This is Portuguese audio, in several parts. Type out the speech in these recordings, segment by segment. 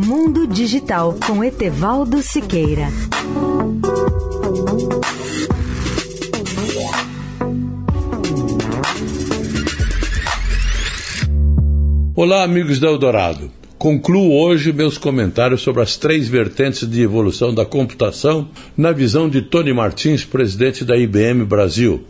Mundo Digital com Etevaldo Siqueira. Olá, amigos da Eldorado. Concluo hoje meus comentários sobre as três vertentes de evolução da computação na visão de Tony Martins, presidente da IBM Brasil.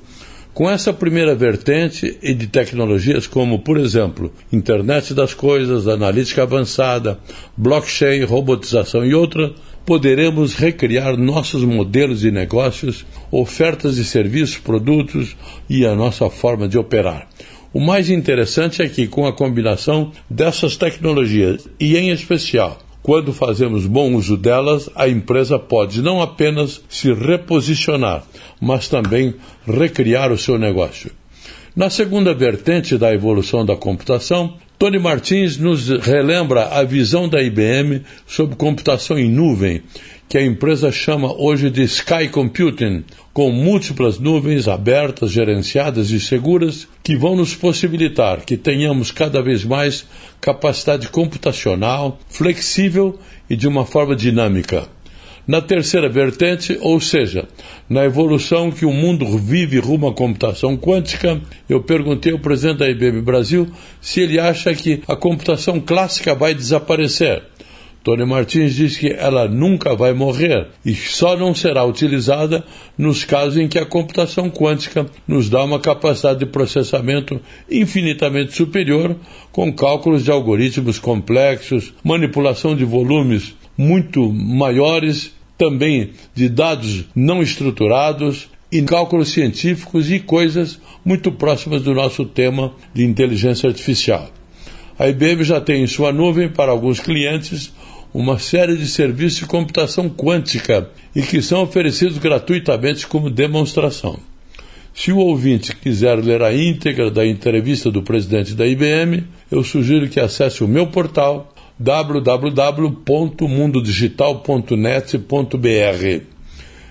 Com essa primeira vertente e de tecnologias como, por exemplo, internet das coisas, analítica avançada, blockchain, robotização e outras, poderemos recriar nossos modelos de negócios, ofertas de serviços, produtos e a nossa forma de operar. O mais interessante é que, com a combinação dessas tecnologias, e em especial quando fazemos bom uso delas, a empresa pode não apenas se reposicionar, mas também recriar o seu negócio. Na segunda vertente da evolução da computação, Tony Martins nos relembra a visão da IBM sobre computação em nuvem que a empresa chama hoje de Sky Computing, com múltiplas nuvens abertas, gerenciadas e seguras, que vão nos possibilitar que tenhamos cada vez mais capacidade computacional, flexível e de uma forma dinâmica. Na terceira vertente, ou seja, na evolução que o mundo vive rumo à computação quântica, eu perguntei ao presidente da IBM Brasil se ele acha que a computação clássica vai desaparecer. Tony Martins diz que ela nunca vai morrer e só não será utilizada nos casos em que a computação quântica nos dá uma capacidade de processamento infinitamente superior, com cálculos de algoritmos complexos, manipulação de volumes muito maiores, também de dados não estruturados e cálculos científicos e coisas muito próximas do nosso tema de inteligência artificial. A IBM já tem em sua nuvem para alguns clientes uma série de serviços de computação quântica e que são oferecidos gratuitamente como demonstração. Se o ouvinte quiser ler a íntegra da entrevista do presidente da IBM, eu sugiro que acesse o meu portal www.mundodigital.net.br.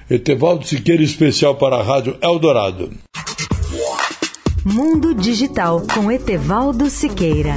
Etevaldo Siqueira, especial para a Rádio Eldorado. Mundo Digital com Etevaldo Siqueira.